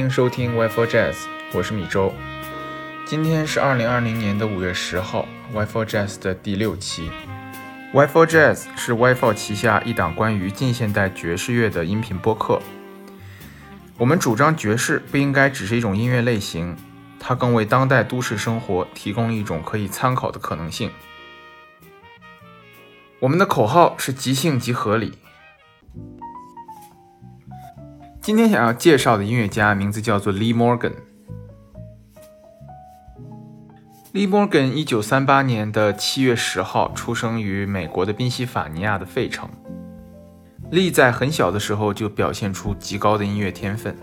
欢迎收听 Wi-Fi Jazz，我是米周。今天是二零二零年的五月十号，Wi-Fi Jazz 的第六期。Wi-Fi Jazz 是 Wi-Fi 旗下一档关于近现代爵士乐的音频播客。我们主张爵士不应该只是一种音乐类型，它更为当代都市生活提供了一种可以参考的可能性。我们的口号是即兴即合理。今天想要介绍的音乐家名字叫做 Lee Morgan。Lee Morgan 一九三八年的七月十号出生于美国的宾夕法尼亚的费城。Lee 在很小的时候就表现出极高的音乐天分。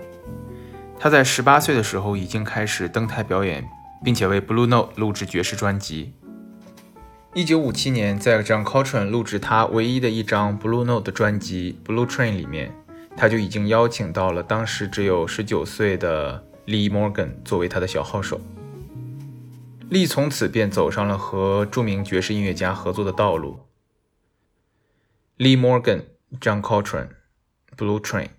他在十八岁的时候已经开始登台表演，并且为 Blue Note 录制爵士专辑。一九五七年，在 John Coltrane 录制他唯一的一张 Blue Note 的专辑《Blue Train》里面。他就已经邀请到了当时只有十九岁的 Lee Morgan 作为他的小号手。Lee 从此便走上了和著名爵士音乐家合作的道路。Lee Morgan, John Coltrane, Blue Train。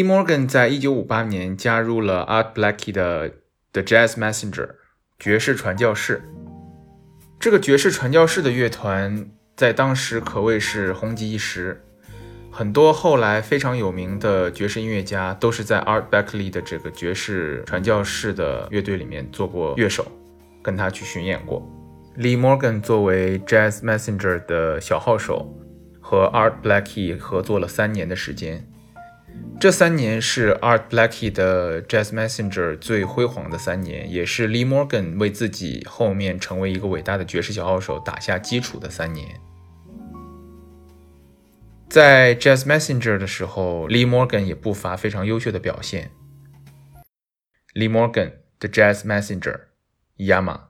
Lee Morgan 在一九五八年加入了 Art Blakey 的 The Jazz Messenger 爵士传教士。这个爵士传教士的乐团在当时可谓是红极一时，很多后来非常有名的爵士音乐家都是在 Art Blakey 的这个爵士传教士的乐队里面做过乐手，跟他去巡演过。Lee Morgan 作为 Jazz Messenger 的小号手，和 Art Blakey 合作了三年的时间。这三年是 Art Blakey 的 Jazz Messenger 最辉煌的三年，也是 Lee Morgan 为自己后面成为一个伟大的爵士小号手打下基础的三年。在 Jazz Messenger 的时候，Lee Morgan 也不乏非常优秀的表现。Lee Morgan，The Jazz Messenger，Yama。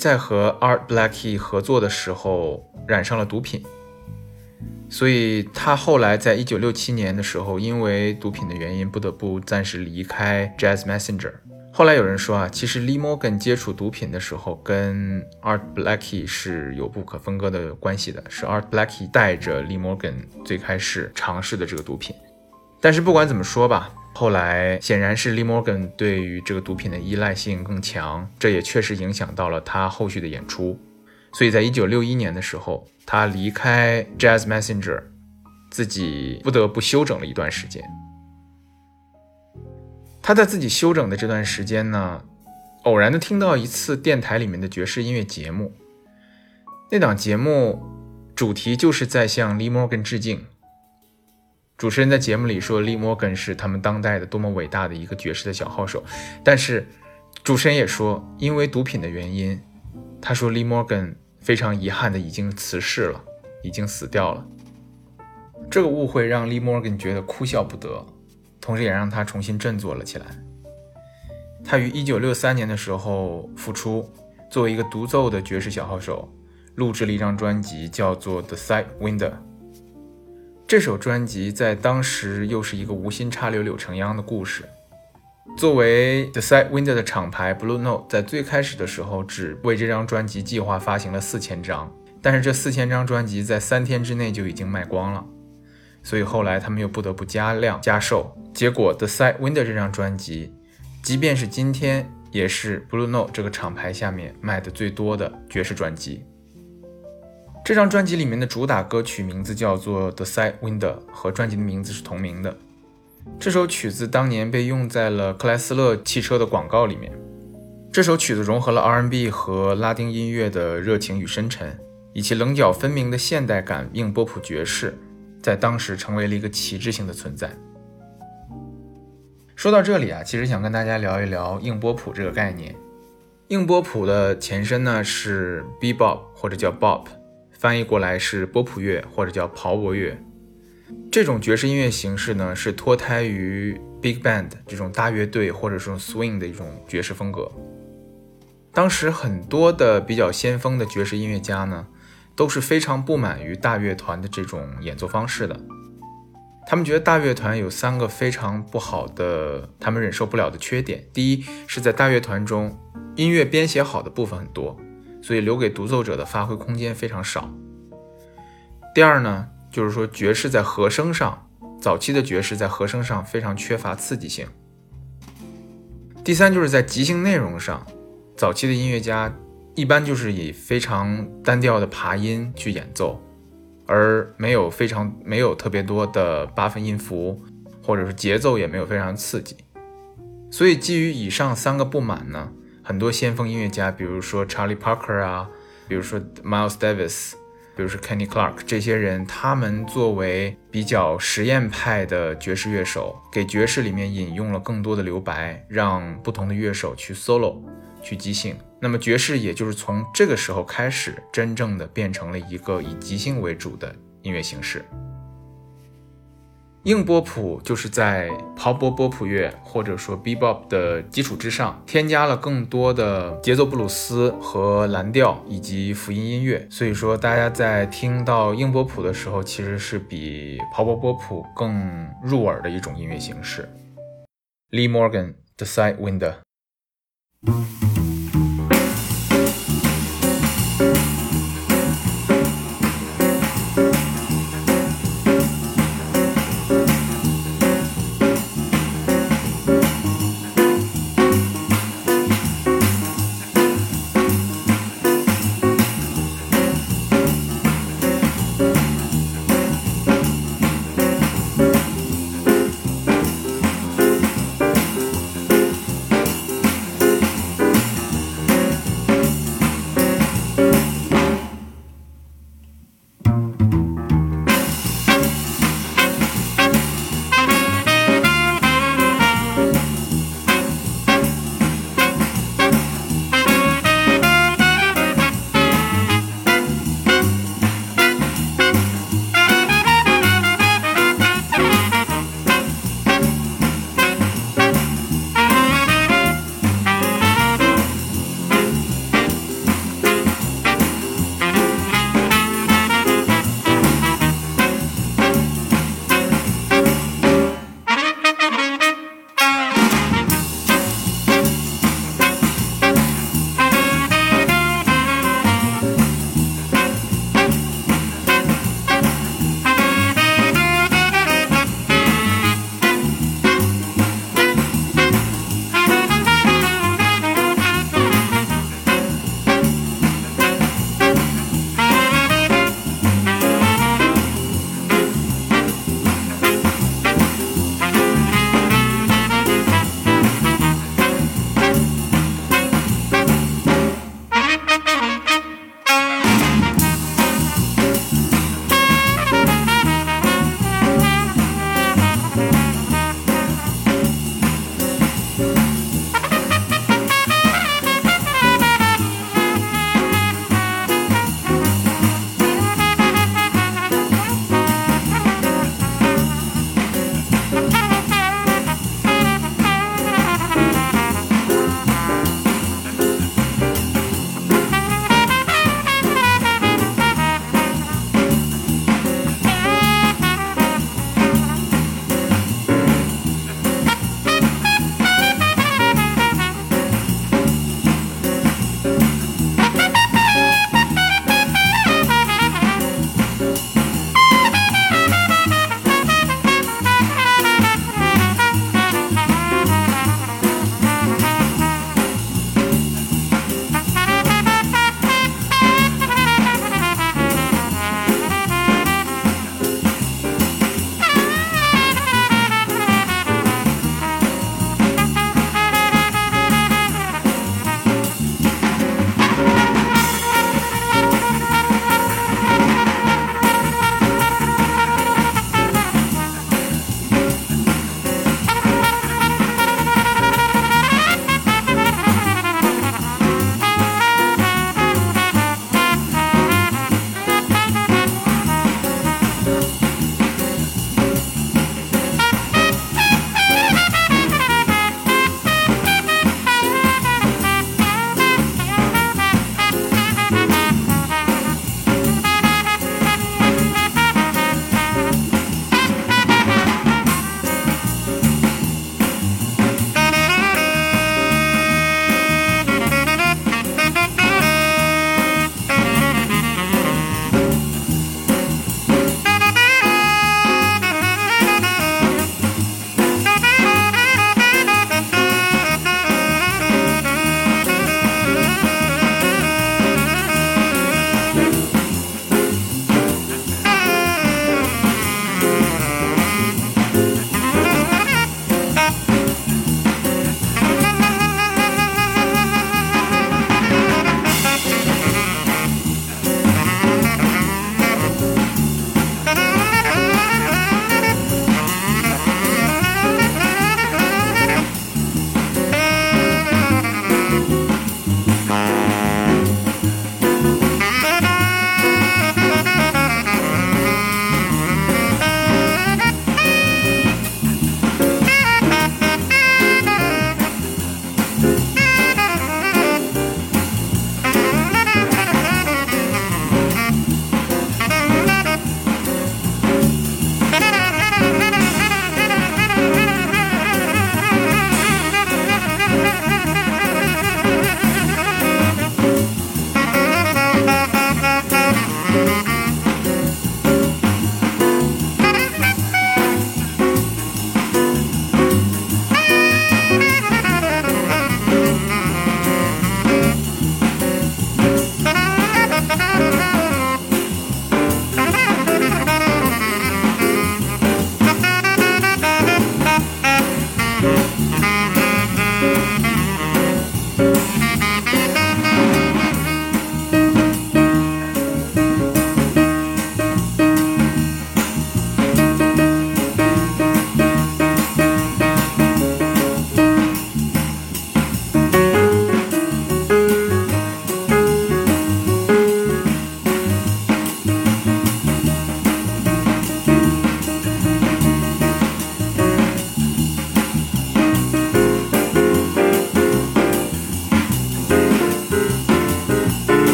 在和 Art Blackie 合作的时候染上了毒品，所以他后来在一九六七年的时候，因为毒品的原因，不得不暂时离开 Jazz Messenger。后来有人说啊，其实 Lee Morgan 接触毒品的时候，跟 Art Blackie 是有不可分割的关系的，是 Art Blackie 带着 Lee Morgan 最开始尝试的这个毒品。但是不管怎么说吧。后来显然是 Lee Morgan 对于这个毒品的依赖性更强，这也确实影响到了他后续的演出。所以在一九六一年的时候，他离开 Jazz Messenger，自己不得不休整了一段时间。他在自己休整的这段时间呢，偶然的听到一次电台里面的爵士音乐节目，那档节目主题就是在向 Lee Morgan 致敬。主持人在节目里说，利摩根是他们当代的多么伟大的一个爵士的小号手。但是，主持人也说，因为毒品的原因，他说利摩根非常遗憾的已经辞世了，已经死掉了。这个误会让利摩根觉得哭笑不得，同时也让他重新振作了起来。他于1963年的时候复出，作为一个独奏的爵士小号手，录制了一张专辑，叫做《The Sidewinder》。这首专辑在当时又是一个无心插柳柳成荫的故事。作为 The Side Window 的厂牌 Blue Note，在最开始的时候只为这张专辑计划发行了四千张，但是这四千张专辑在三天之内就已经卖光了，所以后来他们又不得不加量加售。结果 The Side Window 这张专辑，即便是今天，也是 Blue Note 这个厂牌下面卖的最多的爵士专辑。这张专辑里面的主打歌曲名字叫做《The Sidewinder》，和专辑的名字是同名的。这首曲子当年被用在了克莱斯勒汽车的广告里面。这首曲子融合了 R&B 和拉丁音乐的热情与深沉，以其棱角分明的现代感硬波普爵士，在当时成为了一个旗帜性的存在。说到这里啊，其实想跟大家聊一聊硬波普这个概念。硬波普的前身呢是 Bebop 或者叫 Bop。翻译过来是波普乐或者叫刨博乐，这种爵士音乐形式呢是脱胎于 big band 这种大乐队或者说 swing 的一种爵士风格。当时很多的比较先锋的爵士音乐家呢都是非常不满于大乐团的这种演奏方式的，他们觉得大乐团有三个非常不好的，他们忍受不了的缺点。第一是在大乐团中音乐编写好的部分很多。所以留给独奏者的发挥空间非常少。第二呢，就是说爵士在和声上，早期的爵士在和声上非常缺乏刺激性。第三就是在即兴内容上，早期的音乐家一般就是以非常单调的爬音去演奏，而没有非常没有特别多的八分音符，或者是节奏也没有非常刺激。所以基于以上三个不满呢。很多先锋音乐家，比如说 Charlie Parker 啊，比如说 Miles Davis，比如说 Kenny Clark 这些人，他们作为比较实验派的爵士乐手，给爵士里面引用了更多的留白，让不同的乐手去 solo，去即兴。那么爵士也就是从这个时候开始，真正的变成了一个以即兴为主的音乐形式。硬波普就是在刨波波普乐或者说 bebop 的基础之上，添加了更多的节奏布鲁斯和蓝调以及福音音乐。所以说，大家在听到硬波普的时候，其实是比刨波波普更入耳的一种音乐形式。Lee Morgan The Sidewinder。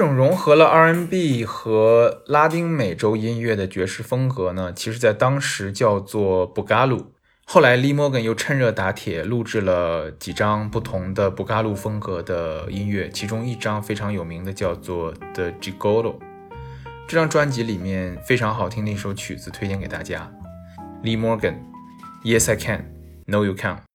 这种融合了 R&B 和拉丁美洲音乐的爵士风格呢，其实在当时叫做布嘎鲁，后来，Lee Morgan 又趁热打铁，录制了几张不同的布嘎鲁风格的音乐，其中一张非常有名的叫做《The Gigolo》。这张专辑里面非常好听的一首曲子，推荐给大家。Lee Morgan，Yes I Can，No You Can't。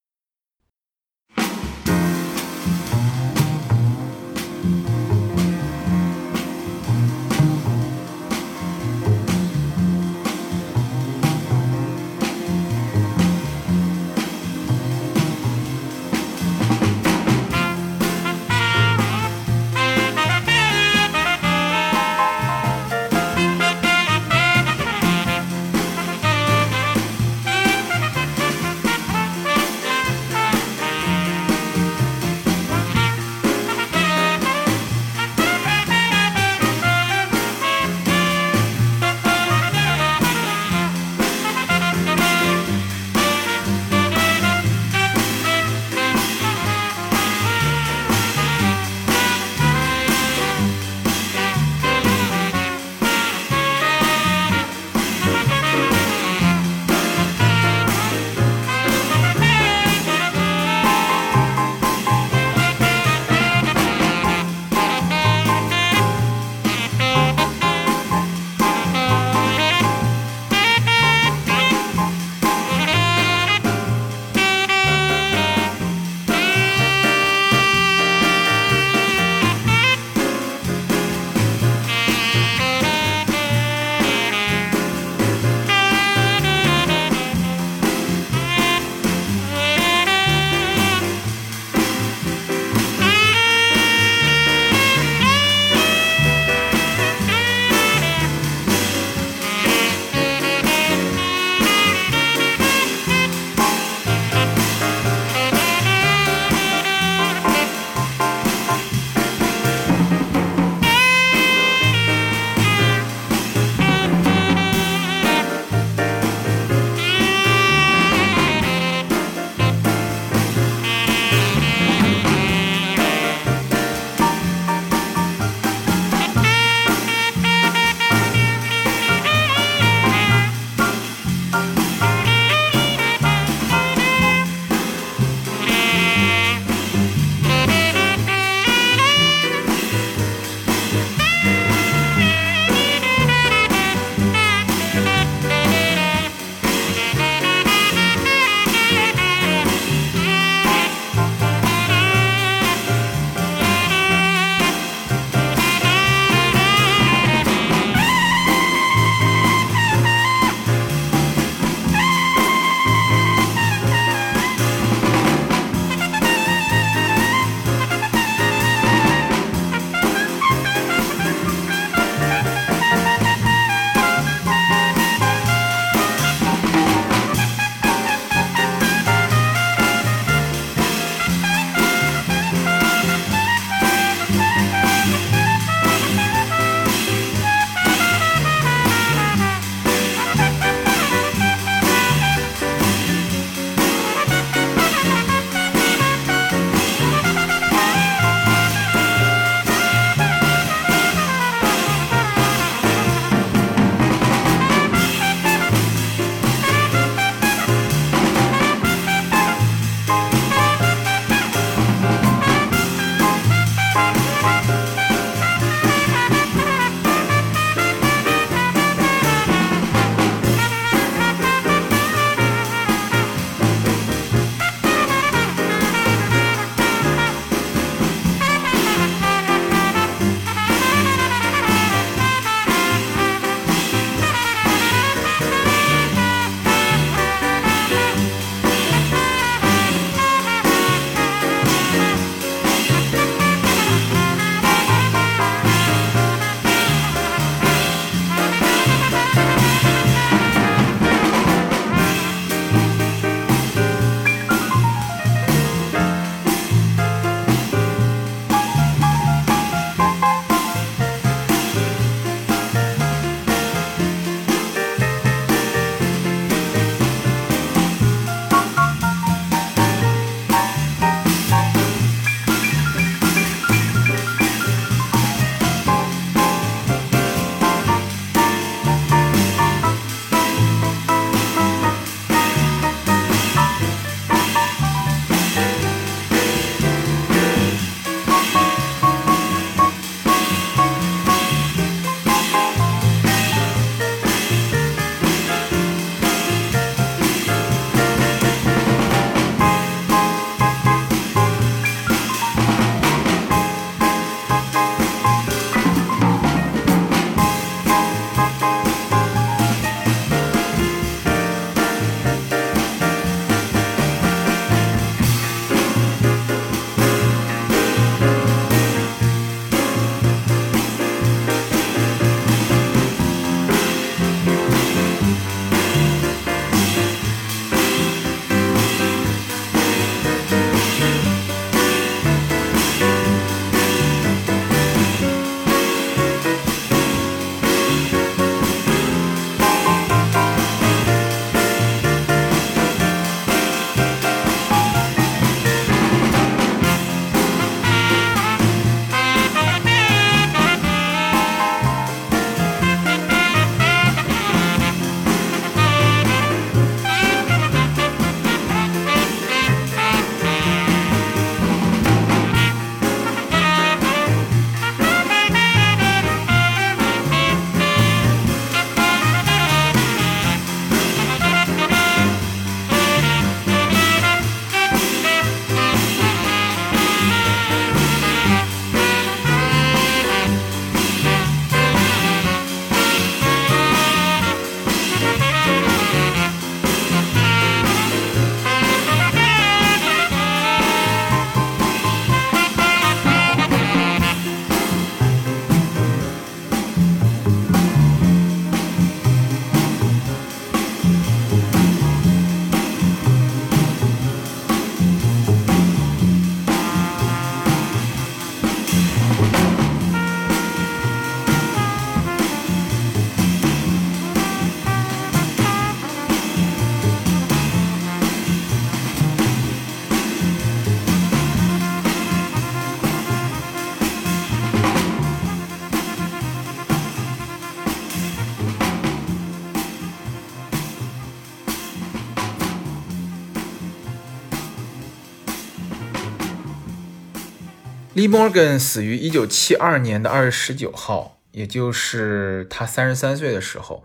Lee Morgan 死于1972年的2月19号，也就是他33岁的时候。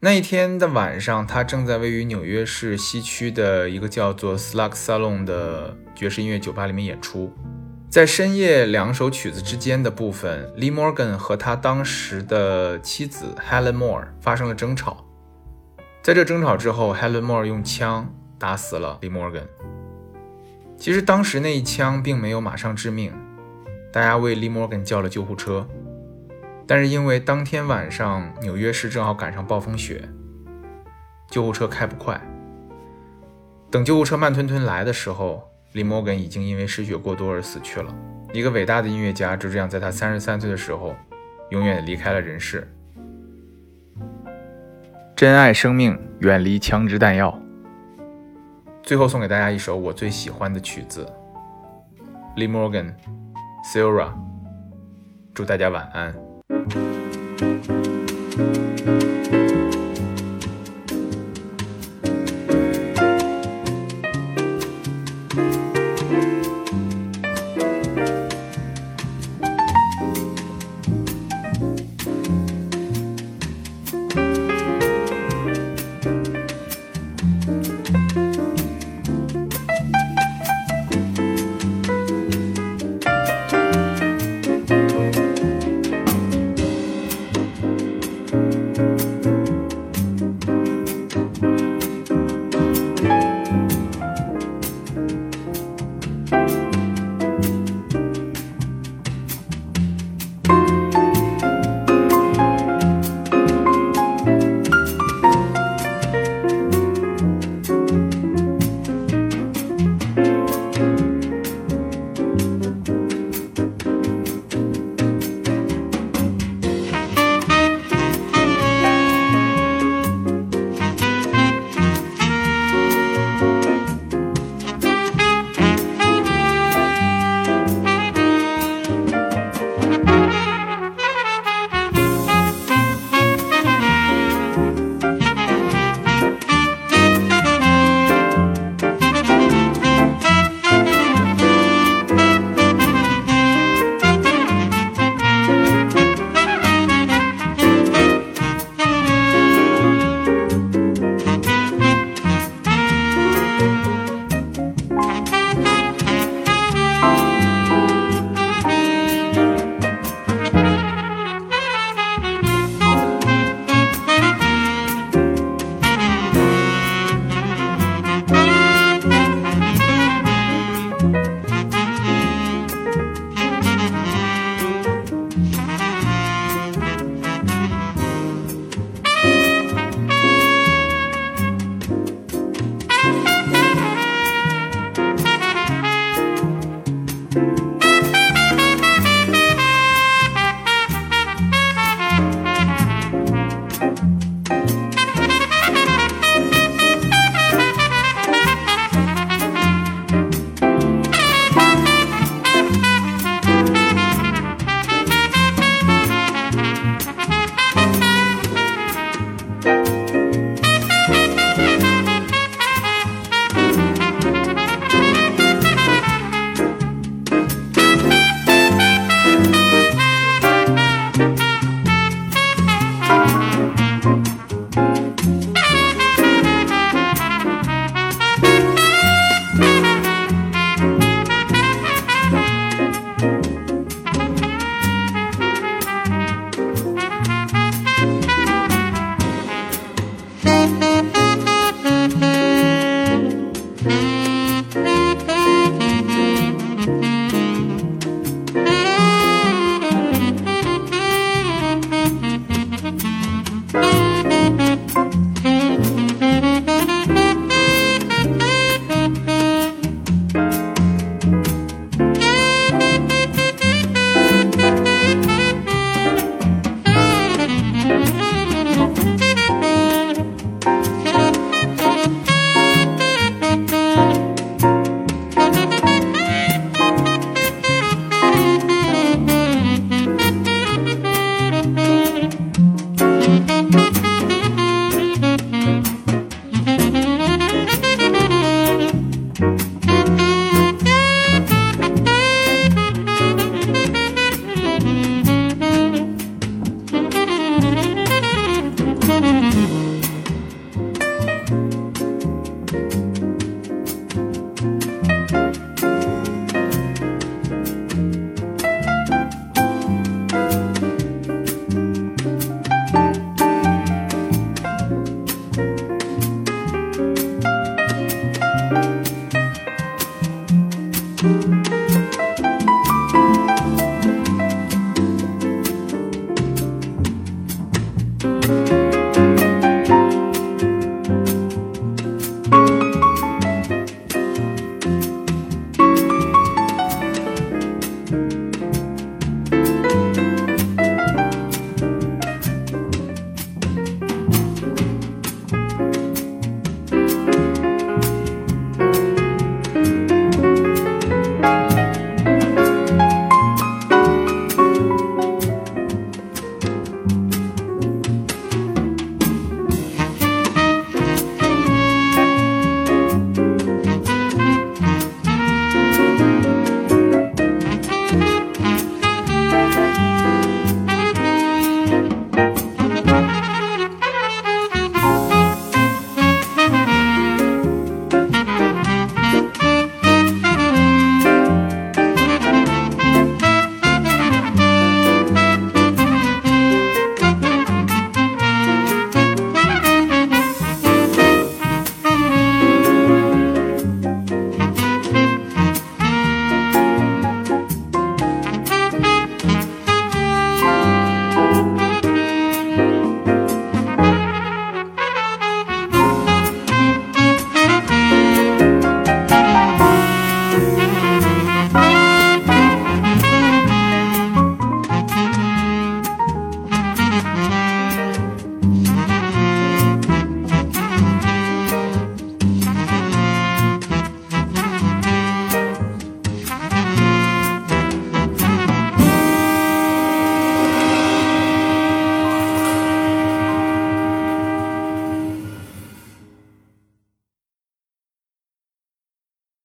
那一天的晚上，他正在位于纽约市西区的一个叫做 Slug Salon 的爵士音乐酒吧里面演出。在深夜两首曲子之间的部分，Lee Morgan 和他当时的妻子 Helen Moore 发生了争吵。在这争吵之后，Helen Moore 用枪打死了 Lee Morgan。其实当时那一枪并没有马上致命。大家为 Lee Morgan 叫了救护车，但是因为当天晚上纽约市正好赶上暴风雪，救护车开不快。等救护车慢吞吞来的时候，Lee Morgan 已经因为失血过多而死去了。一个伟大的音乐家就这样在他三十三岁的时候，永远离开了人世。珍爱生命，远离枪支弹药。最后送给大家一首我最喜欢的曲子，Lee Morgan。Sara，祝大家晚安。